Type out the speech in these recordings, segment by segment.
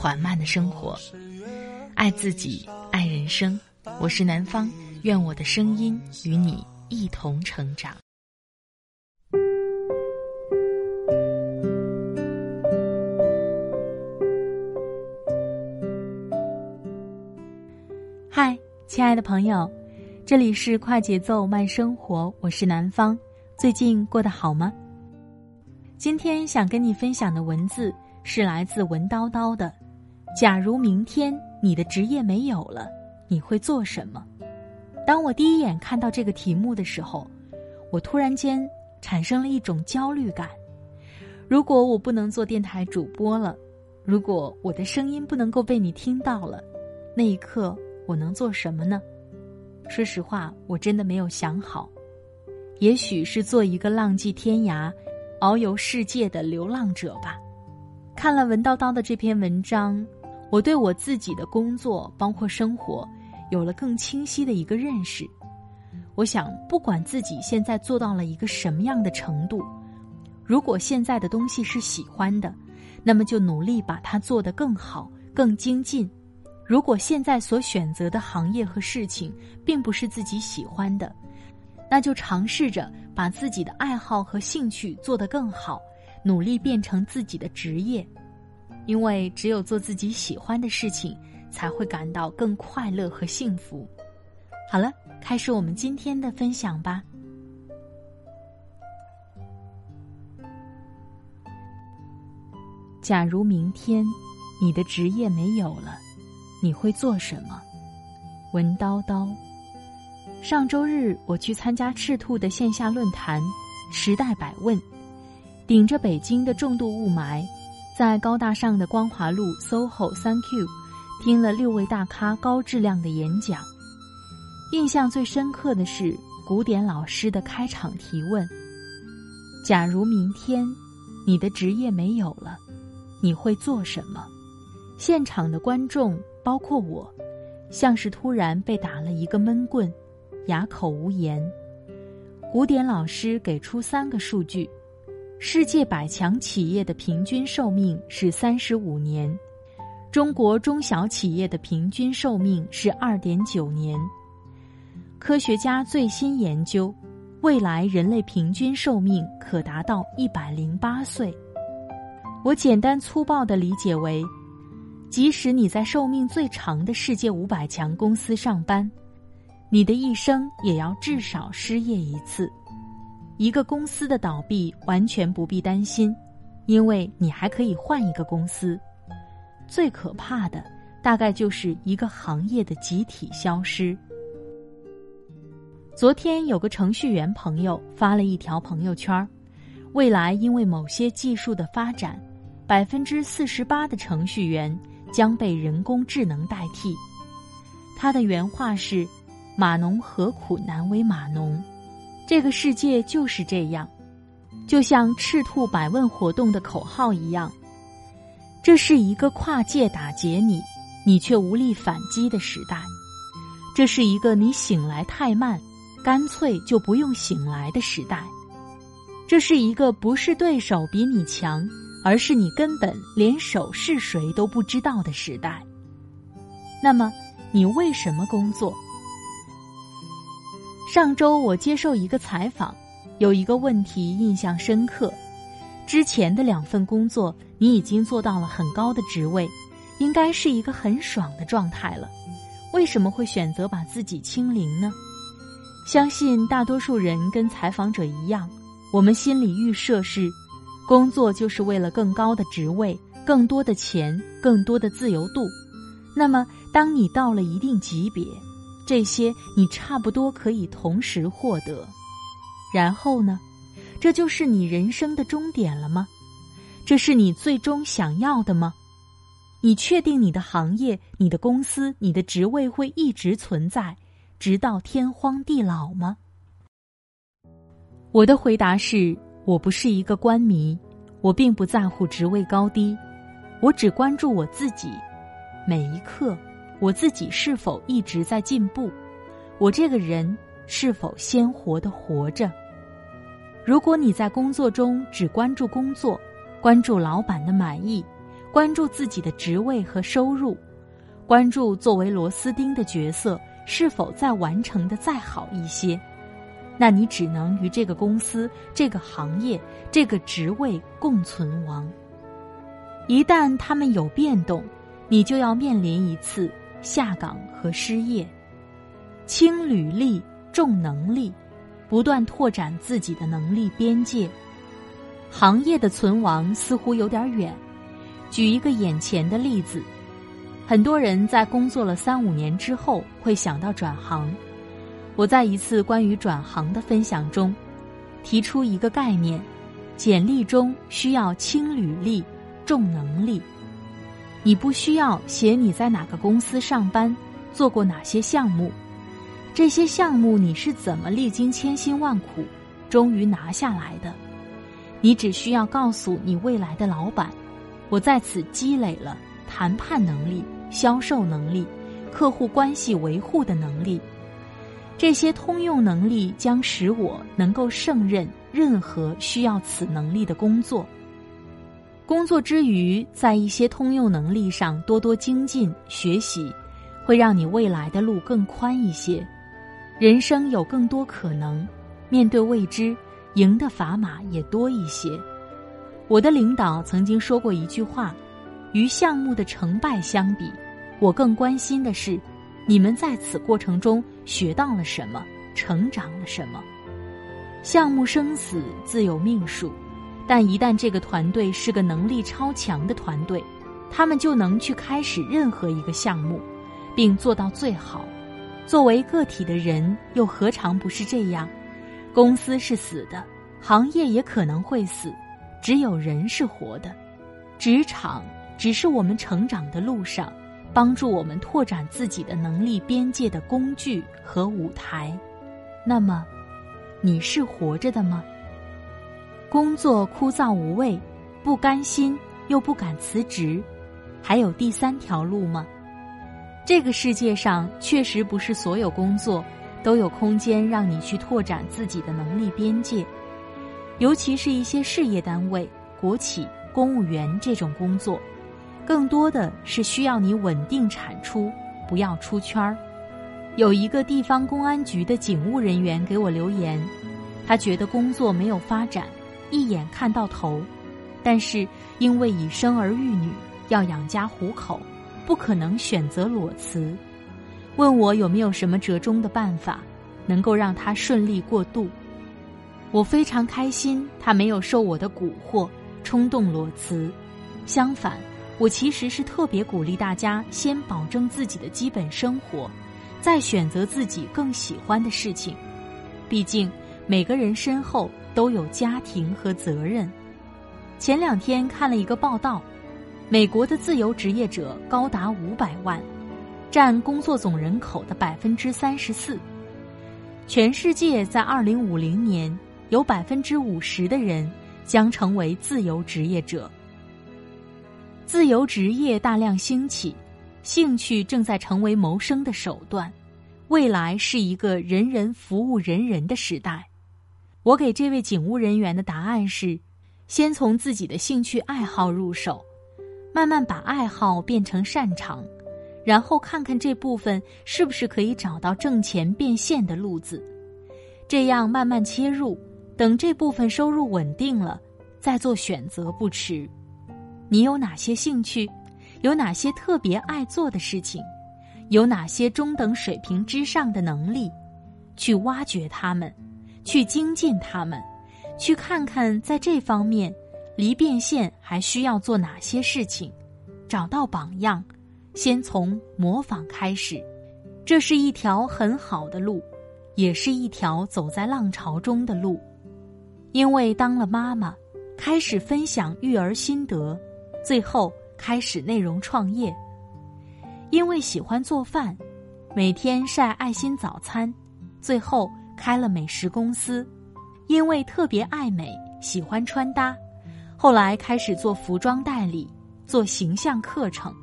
缓慢的生活，爱自己，爱人生。我是南方，愿我的声音与你一同成长。嗨，亲爱的朋友，这里是快节奏慢生活，我是南方。最近过得好吗？今天想跟你分享的文字是来自文叨叨的。假如明天你的职业没有了，你会做什么？当我第一眼看到这个题目的时候，我突然间产生了一种焦虑感。如果我不能做电台主播了，如果我的声音不能够被你听到了，那一刻我能做什么呢？说实话，我真的没有想好。也许是做一个浪迹天涯、遨游世界的流浪者吧。看了文叨叨的这篇文章。我对我自己的工作，包括生活，有了更清晰的一个认识。我想，不管自己现在做到了一个什么样的程度，如果现在的东西是喜欢的，那么就努力把它做得更好、更精进；如果现在所选择的行业和事情并不是自己喜欢的，那就尝试着把自己的爱好和兴趣做得更好，努力变成自己的职业。因为只有做自己喜欢的事情，才会感到更快乐和幸福。好了，开始我们今天的分享吧。假如明天你的职业没有了，你会做什么？文叨叨。上周日我去参加赤兔的线下论坛“时代百问”，顶着北京的重度雾霾。在高大上的光华路 SOHO 三 Q，听了六位大咖高质量的演讲，印象最深刻的是古典老师的开场提问：“假如明天你的职业没有了，你会做什么？”现场的观众包括我，像是突然被打了一个闷棍，哑口无言。古典老师给出三个数据。世界百强企业的平均寿命是三十五年，中国中小企业的平均寿命是二点九年。科学家最新研究，未来人类平均寿命可达到一百零八岁。我简单粗暴的理解为，即使你在寿命最长的世界五百强公司上班，你的一生也要至少失业一次。一个公司的倒闭完全不必担心，因为你还可以换一个公司。最可怕的大概就是一个行业的集体消失。昨天有个程序员朋友发了一条朋友圈未来因为某些技术的发展，百分之四十八的程序员将被人工智能代替。他的原话是：“码农何苦难为码农。”这个世界就是这样，就像赤兔百问活动的口号一样，这是一个跨界打劫你，你却无力反击的时代；这是一个你醒来太慢，干脆就不用醒来的时代；这是一个不是对手比你强，而是你根本连手是谁都不知道的时代。那么，你为什么工作？上周我接受一个采访，有一个问题印象深刻：之前的两份工作你已经做到了很高的职位，应该是一个很爽的状态了，为什么会选择把自己清零呢？相信大多数人跟采访者一样，我们心里预设是，工作就是为了更高的职位、更多的钱、更多的自由度。那么，当你到了一定级别。这些你差不多可以同时获得，然后呢？这就是你人生的终点了吗？这是你最终想要的吗？你确定你的行业、你的公司、你的职位会一直存在，直到天荒地老吗？我的回答是：我不是一个官迷，我并不在乎职位高低，我只关注我自己。每一刻，我自己是否一直在进步？我这个人是否鲜活的活着？如果你在工作中只关注工作，关注老板的满意。关注自己的职位和收入，关注作为螺丝钉的角色是否再完成的再好一些，那你只能与这个公司、这个行业、这个职位共存亡。一旦他们有变动，你就要面临一次下岗和失业。轻履历，重能力，不断拓展自己的能力边界。行业的存亡似乎有点远。举一个眼前的例子，很多人在工作了三五年之后会想到转行。我在一次关于转行的分享中，提出一个概念：简历中需要轻履历、重能力。你不需要写你在哪个公司上班，做过哪些项目，这些项目你是怎么历经千辛万苦，终于拿下来的。你只需要告诉你未来的老板。我在此积累了谈判能力、销售能力、客户关系维护的能力，这些通用能力将使我能够胜任任何需要此能力的工作。工作之余，在一些通用能力上多多精进学习，会让你未来的路更宽一些，人生有更多可能，面对未知，赢的砝码也多一些。我的领导曾经说过一句话：“与项目的成败相比，我更关心的是，你们在此过程中学到了什么，成长了什么。项目生死自有命数，但一旦这个团队是个能力超强的团队，他们就能去开始任何一个项目，并做到最好。作为个体的人，又何尝不是这样？公司是死的，行业也可能会死。”只有人是活的，职场只是我们成长的路上，帮助我们拓展自己的能力边界的工具和舞台。那么，你是活着的吗？工作枯燥无味，不甘心又不敢辞职，还有第三条路吗？这个世界上确实不是所有工作都有空间让你去拓展自己的能力边界。尤其是一些事业单位、国企、公务员这种工作，更多的是需要你稳定产出，不要出圈儿。有一个地方公安局的警务人员给我留言，他觉得工作没有发展，一眼看到头，但是因为已生儿育女，要养家糊口，不可能选择裸辞，问我有没有什么折中的办法，能够让他顺利过渡。我非常开心，他没有受我的蛊惑，冲动裸辞。相反，我其实是特别鼓励大家先保证自己的基本生活，再选择自己更喜欢的事情。毕竟每个人身后都有家庭和责任。前两天看了一个报道，美国的自由职业者高达五百万，占工作总人口的百分之三十四。全世界在二零五零年。有百分之五十的人将成为自由职业者。自由职业大量兴起，兴趣正在成为谋生的手段。未来是一个人人服务人人的时代。我给这位警务人员的答案是：先从自己的兴趣爱好入手，慢慢把爱好变成擅长，然后看看这部分是不是可以找到挣钱变现的路子。这样慢慢切入。等这部分收入稳定了，再做选择不迟。你有哪些兴趣？有哪些特别爱做的事情？有哪些中等水平之上的能力？去挖掘他们，去精进他们，去看看在这方面离变现还需要做哪些事情。找到榜样，先从模仿开始，这是一条很好的路，也是一条走在浪潮中的路。因为当了妈妈，开始分享育儿心得，最后开始内容创业。因为喜欢做饭，每天晒爱心早餐，最后开了美食公司。因为特别爱美，喜欢穿搭，后来开始做服装代理，做形象课程。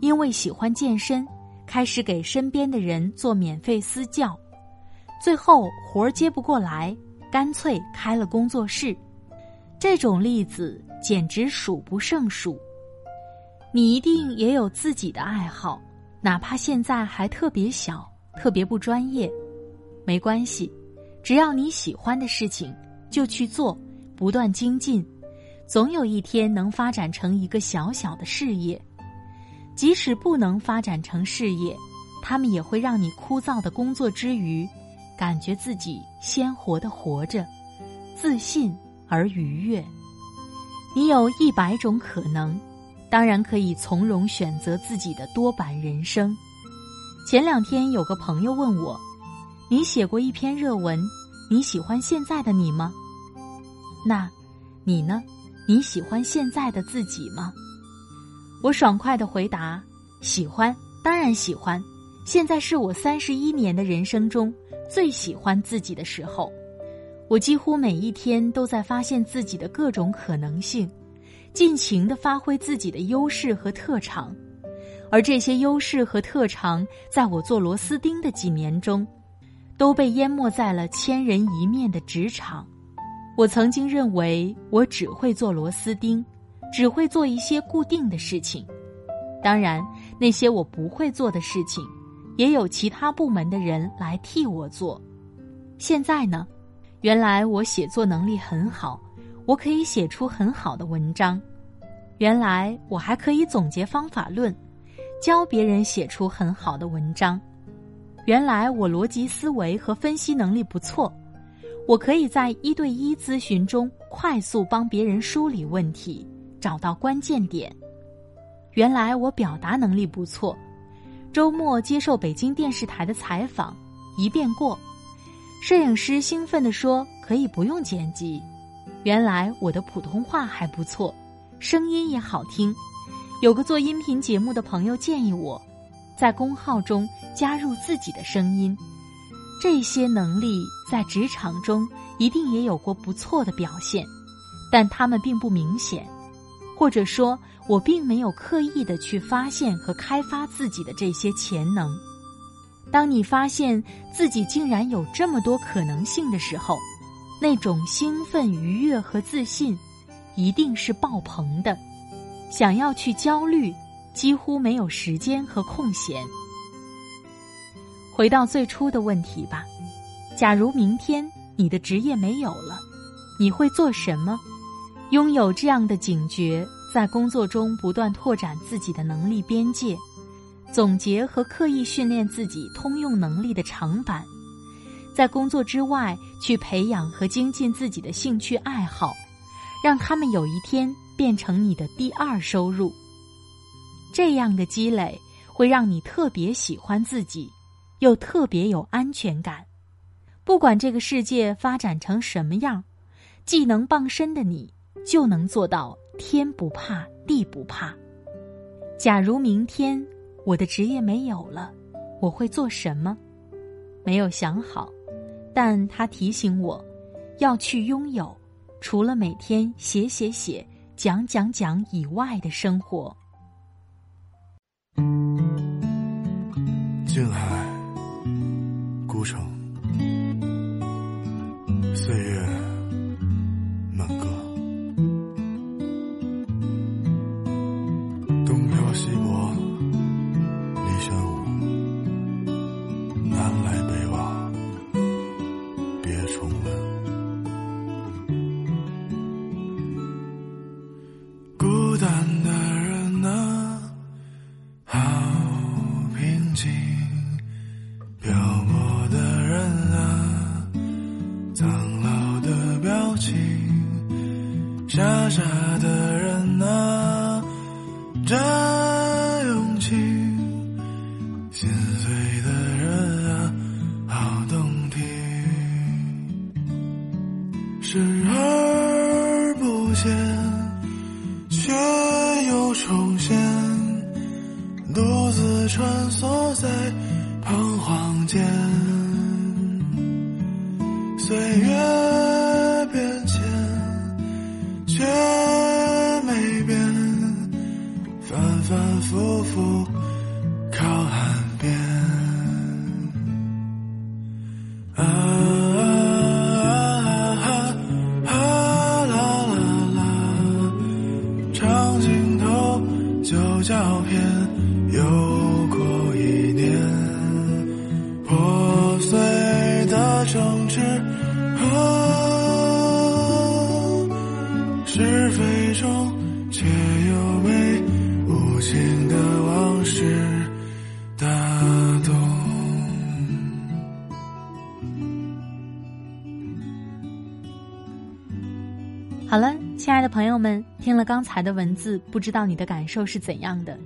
因为喜欢健身，开始给身边的人做免费私教。最后活儿接不过来，干脆开了工作室。这种例子简直数不胜数。你一定也有自己的爱好，哪怕现在还特别小、特别不专业，没关系，只要你喜欢的事情就去做，不断精进，总有一天能发展成一个小小的事业。即使不能发展成事业，他们也会让你枯燥的工作之余，感觉自己鲜活的活着，自信而愉悦。你有一百种可能。当然可以从容选择自己的多版人生。前两天有个朋友问我：“你写过一篇热文，你喜欢现在的你吗？”那，你呢？你喜欢现在的自己吗？我爽快的回答：“喜欢，当然喜欢。现在是我三十一年的人生中最喜欢自己的时候。我几乎每一天都在发现自己的各种可能性。”尽情的发挥自己的优势和特长，而这些优势和特长，在我做螺丝钉的几年中，都被淹没在了千人一面的职场。我曾经认为我只会做螺丝钉，只会做一些固定的事情。当然，那些我不会做的事情，也有其他部门的人来替我做。现在呢，原来我写作能力很好。我可以写出很好的文章，原来我还可以总结方法论，教别人写出很好的文章。原来我逻辑思维和分析能力不错，我可以在一对一咨询中快速帮别人梳理问题，找到关键点。原来我表达能力不错，周末接受北京电视台的采访，一遍过。摄影师兴奋地说：“可以不用剪辑。”原来我的普通话还不错，声音也好听。有个做音频节目的朋友建议我，在公号中加入自己的声音。这些能力在职场中一定也有过不错的表现，但他们并不明显，或者说，我并没有刻意的去发现和开发自己的这些潜能。当你发现自己竟然有这么多可能性的时候。那种兴奋、愉悦和自信，一定是爆棚的。想要去焦虑，几乎没有时间和空闲。回到最初的问题吧：假如明天你的职业没有了，你会做什么？拥有这样的警觉，在工作中不断拓展自己的能力边界，总结和刻意训练自己通用能力的长板。在工作之外，去培养和精进自己的兴趣爱好，让他们有一天变成你的第二收入。这样的积累会让你特别喜欢自己，又特别有安全感。不管这个世界发展成什么样，技能傍身的你就能做到天不怕地不怕。假如明天我的职业没有了，我会做什么？没有想好。但他提醒我，要去拥有除了每天写写写、讲讲讲以外的生活。静海，孤城，岁月，满歌，东飘西泊，离弦舞，南来北往，别重温。孤单的人啊，好平静。傻的人啊，真勇气。心碎的人啊，好动听。视而不见，却又重现，独自穿梭在彷徨间。岁月。夫妇的朋友们，听了刚才的文字，不知道你的感受是怎样的？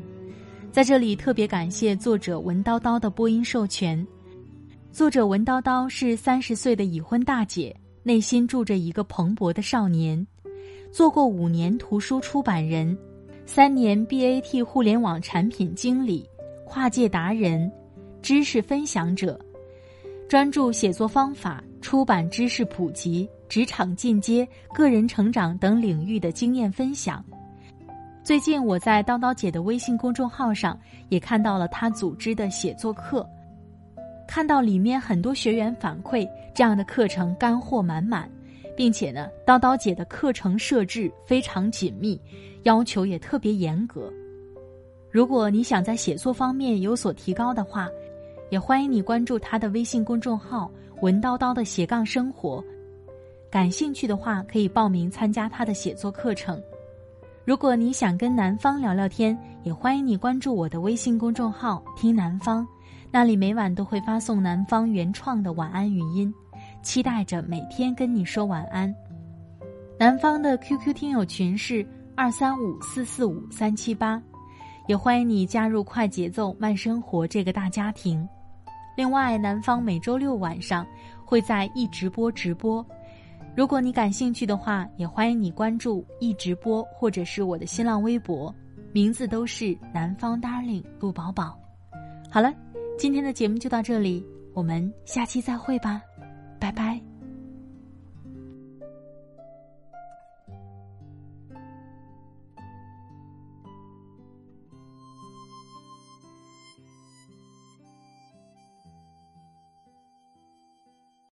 在这里特别感谢作者文叨叨的播音授权。作者文叨叨是三十岁的已婚大姐，内心住着一个蓬勃的少年，做过五年图书出版人，三年 BAT 互联网产品经理，跨界达人，知识分享者，专注写作方法、出版知识普及。职场进阶、个人成长等领域的经验分享。最近我在叨叨姐的微信公众号上也看到了她组织的写作课，看到里面很多学员反馈，这样的课程干货满满，并且呢，叨叨姐的课程设置非常紧密，要求也特别严格。如果你想在写作方面有所提高的话，也欢迎你关注她的微信公众号“文叨叨的斜杠生活”。感兴趣的话，可以报名参加他的写作课程。如果你想跟南方聊聊天，也欢迎你关注我的微信公众号“听南方”，那里每晚都会发送南方原创的晚安语音，期待着每天跟你说晚安。南方的 QQ 听友群是二三五四四五三七八，也欢迎你加入快节奏慢生活这个大家庭。另外，南方每周六晚上会在一直播直播。如果你感兴趣的话，也欢迎你关注易直播或者是我的新浪微博，名字都是南方 darling 陆宝宝。好了，今天的节目就到这里，我们下期再会吧，拜拜。